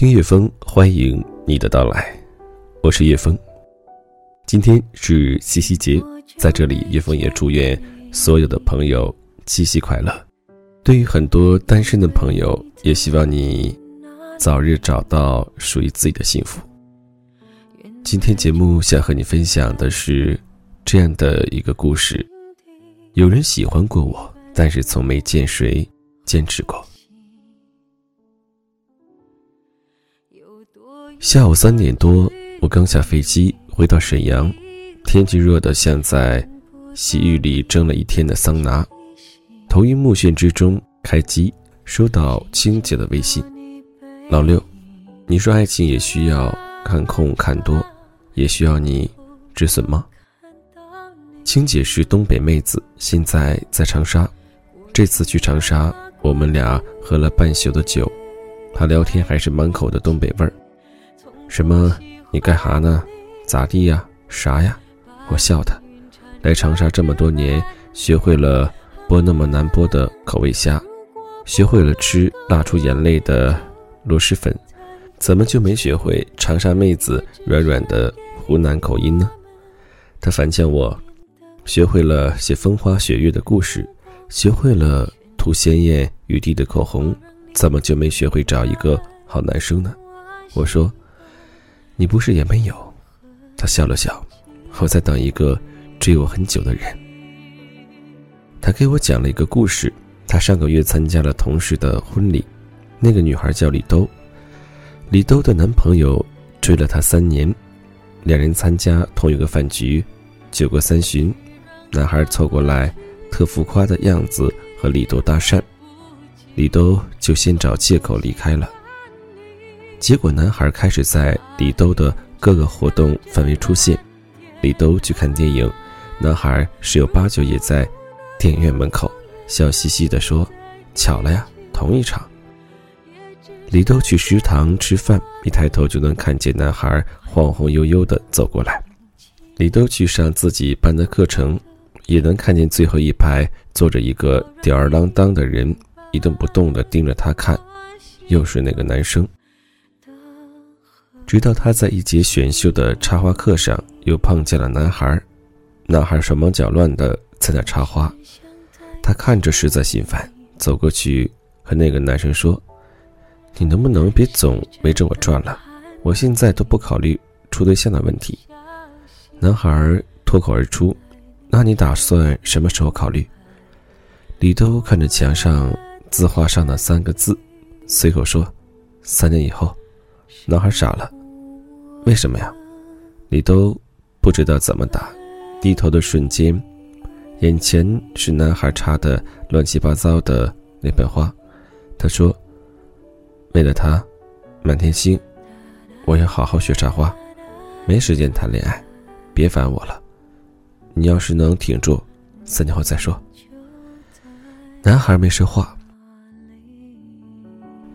听叶风，欢迎你的到来，我是叶风。今天是七夕节，在这里，叶风也祝愿所有的朋友七夕快乐。对于很多单身的朋友，也希望你早日找到属于自己的幸福。今天节目想和你分享的是这样的一个故事：有人喜欢过我，但是从没见谁坚持过。下午三点多，我刚下飞机回到沈阳，天气热得像在洗浴里蒸了一天的桑拿。头晕目眩之中，开机收到青姐的微信：“老六，你说爱情也需要看空看多，也需要你止损吗？”青姐是东北妹子，现在在长沙。这次去长沙，我们俩喝了半宿的酒，她聊天还是满口的东北味儿。什么？你干哈呢？咋地呀？啥呀？我笑他，来长沙这么多年，学会了剥那么难剥的口味虾，学会了吃辣出眼泪的螺蛳粉，怎么就没学会长沙妹子软软的湖南口音呢？他反将我，学会了写风花雪月的故事，学会了涂鲜艳雨滴的口红，怎么就没学会找一个好男生呢？我说。你不是也没有？他笑了笑，我在等一个追我很久的人。他给我讲了一个故事。他上个月参加了同事的婚礼，那个女孩叫李兜。李兜的男朋友追了她三年，两人参加同一个饭局，酒过三巡，男孩凑过来，特浮夸的样子和李兜搭讪，李兜就先找借口离开了。结果，男孩开始在李兜的各个活动范围出现。李兜去看电影，男孩十有八九也在电影院门口，笑嘻嘻地说：“巧了呀，同一场。”李兜去食堂吃饭，一抬头就能看见男孩晃晃悠悠地走过来。李兜去上自己班的课程，也能看见最后一排坐着一个吊儿郎当的人，一动不动地盯着他看，又是那个男生。直到他在一节选秀的插花课上又碰见了男孩，男孩手忙脚乱的在那插花，他看着实在心烦，走过去和那个男生说：“你能不能别总围着我转了？我现在都不考虑处对象的问题。”男孩脱口而出：“那你打算什么时候考虑？”李兜看着墙上字画上的三个字，随口说：“三年以后。”男孩傻了。为什么呀？你都不知道怎么打。低头的瞬间，眼前是男孩插的乱七八糟的那盆花。他说：“为了他，满天星，我要好好学插花，没时间谈恋爱，别烦我了。你要是能挺住，三年后再说。”男孩没说话。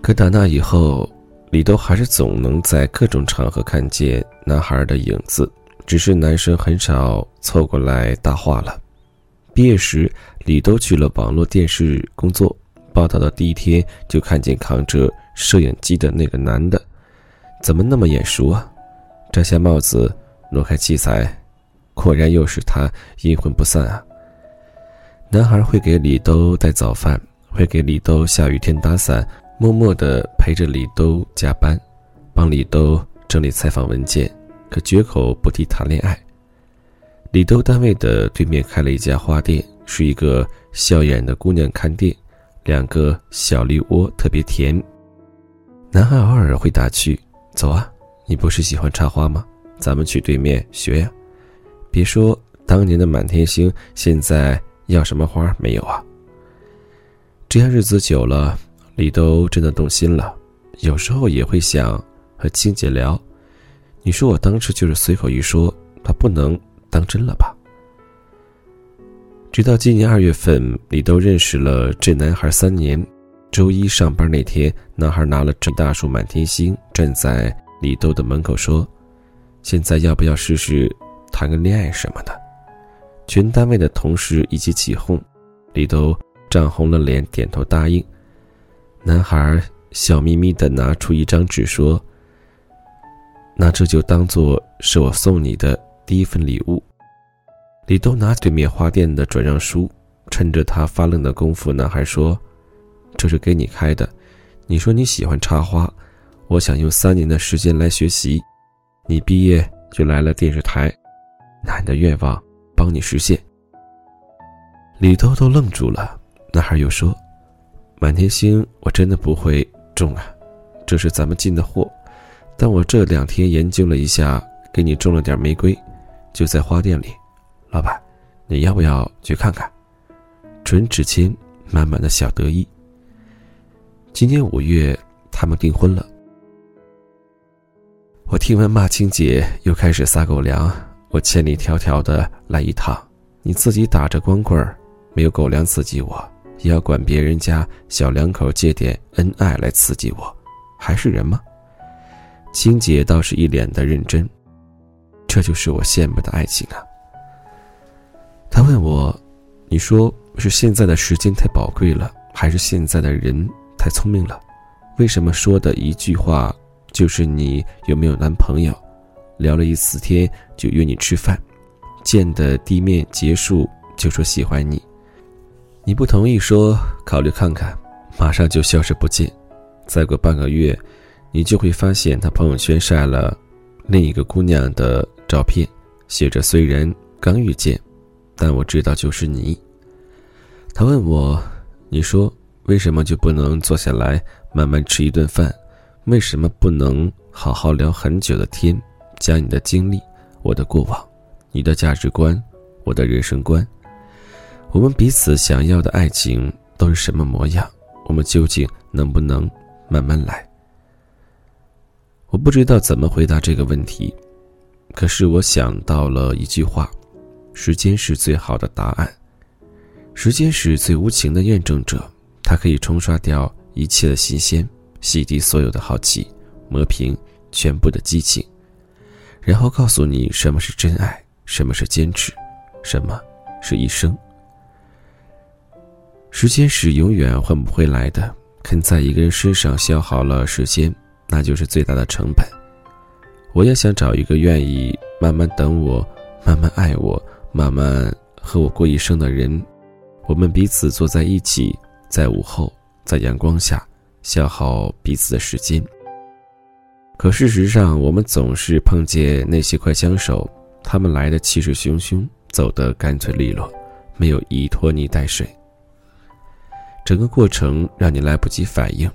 可打那以后。李兜还是总能在各种场合看见男孩的影子，只是男生很少凑过来搭话了。毕业时，李兜去了网络电视工作，报道的第一天就看见扛着摄影机的那个男的，怎么那么眼熟啊？摘下帽子，挪开器材，果然又是他，阴魂不散啊！男孩会给李兜带早饭，会给李兜下雨天打伞。默默地陪着李兜加班，帮李兜整理采访文件，可绝口不提谈恋爱。李兜单位的对面开了一家花店，是一个笑眼的姑娘看店，两个小梨窝特别甜。男孩偶尔会打趣：“走啊，你不是喜欢插花吗？咱们去对面学呀。别说当年的满天星，现在要什么花没有啊？”这样日子久了。李兜真的动心了，有时候也会想和青姐聊。你说我当时就是随口一说，他不能当真了吧？直到今年二月份，李兜认识了这男孩三年。周一上班那天，男孩拿了这大束满天星，站在李兜的门口说：“现在要不要试试谈个恋爱什么的？”全单位的同事一起起哄，李兜涨红了脸，点头答应。男孩笑眯眯的拿出一张纸说：“那这就当做是我送你的第一份礼物。”李豆拿对面花店的转让书，趁着他发愣的功夫，男孩说：“这是给你开的。你说你喜欢插花，我想用三年的时间来学习。你毕业就来了电视台，那你的愿望帮你实现。”李豆豆愣住了，男孩又说：“满天星，我真的不会种啊，这是咱们进的货。但我这两天研究了一下，给你种了点玫瑰，就在花店里。”老板，你要不要去看看？唇齿间满满的小得意。今年五月，他们订婚了。我听闻骂青姐，又开始撒狗粮。我千里迢迢的来一趟，你自己打着光棍儿，没有狗粮刺激我，也要管别人家小两口借点恩爱来刺激我，还是人吗？青姐倒是一脸的认真，这就是我羡慕的爱情啊。他问我：“你说是现在的时间太宝贵了，还是现在的人太聪明了？为什么说的一句话就是你有没有男朋友？聊了一次天就约你吃饭，见的地面结束就说喜欢你，你不同意说考虑看看，马上就消失不见。再过半个月，你就会发现他朋友圈晒了另一个姑娘的照片，写着虽然刚遇见。”但我知道就是你。他问我：“你说为什么就不能坐下来慢慢吃一顿饭？为什么不能好好聊很久的天，讲你的经历、我的过往、你的价值观、我的人生观？我们彼此想要的爱情都是什么模样？我们究竟能不能慢慢来？”我不知道怎么回答这个问题，可是我想到了一句话。时间是最好的答案，时间是最无情的验证者，它可以冲刷掉一切的新鲜，洗涤所有的好奇，磨平全部的激情，然后告诉你什么是真爱，什么是坚持，什么是一生。时间是永远换不回来的，肯在一个人身上消耗了时间，那就是最大的成本。我也想找一个愿意慢慢等我，慢慢爱我。慢慢和我过一生的人，我们彼此坐在一起，在午后，在阳光下，消耗彼此的时间。可事实上，我们总是碰见那些快枪手，他们来的气势汹汹，走得干脆利落，没有一拖泥带水。整个过程让你来不及反应。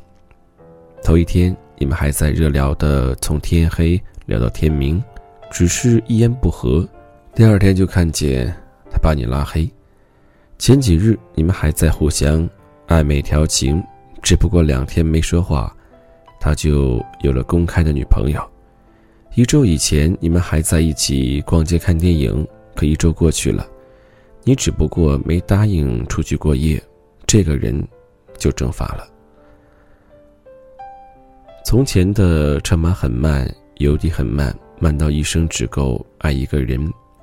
头一天，你们还在热聊的从天黑聊到天明，只是一言不合。第二天就看见他把你拉黑，前几日你们还在互相暧昧调情，只不过两天没说话，他就有了公开的女朋友。一周以前你们还在一起逛街看电影，可一周过去了，你只不过没答应出去过夜，这个人就蒸发了。从前的车马很慢，邮递很慢，慢到一生只够爱一个人。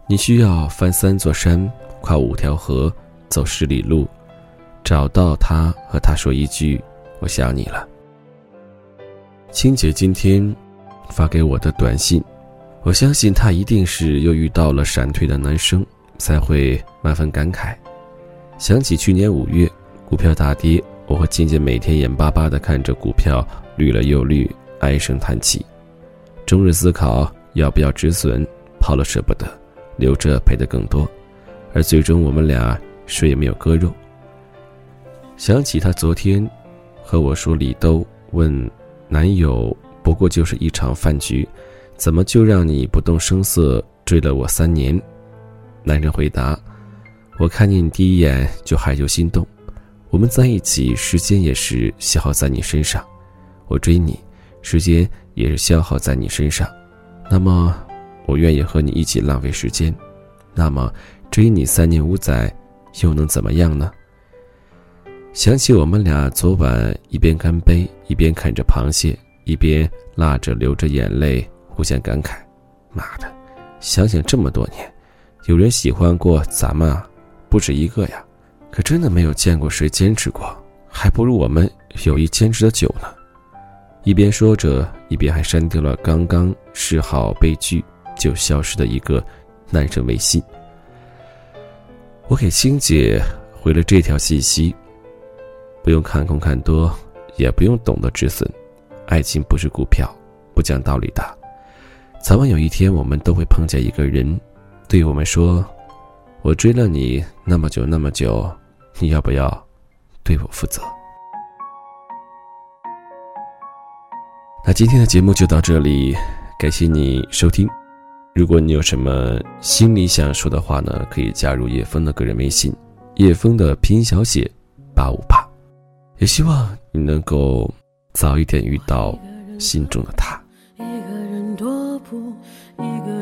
你需要翻三座山，跨五条河，走十里路，找到他和他说一句“我想你了”。青姐今天发给我的短信，我相信她一定是又遇到了闪退的男生，才会万分感慨。想起去年五月股票大跌，我和静静每天眼巴巴地看着股票绿了又绿，唉声叹气，终日思考要不要止损，抛了舍不得。留着赔的更多，而最终我们俩谁也没有割肉。想起他昨天和我说，李兜问男友，不过就是一场饭局，怎么就让你不动声色追了我三年？男人回答：我看见你第一眼就害羞心动，我们在一起时间也是消耗在你身上，我追你，时间也是消耗在你身上，那么。我愿意和你一起浪费时间，那么追你三年五载，又能怎么样呢？想起我们俩昨晚一边干杯，一边啃着螃蟹，一边辣着流着眼泪，互相感慨：妈的，想想这么多年，有人喜欢过咱们啊，不止一个呀，可真的没有见过谁坚持过，还不如我们友谊坚持的久呢。一边说着，一边还删掉了刚刚示好悲剧就消失的一个男生微信。我给青姐回了这条信息：不用看空看多，也不用懂得止损，爱情不是股票，不讲道理的。早晚有一天，我们都会碰见一个人，对我们说：“我追了你那么久那么久，你要不要对我负责？”那今天的节目就到这里，感谢你收听。如果你有什么心里想说的话呢，可以加入叶枫的个人微信，叶枫的拼音小写八五八。也希望你能够早一点遇到心中的他。一个人踱步，一个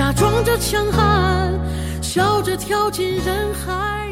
假装着强悍，笑着跳进人海。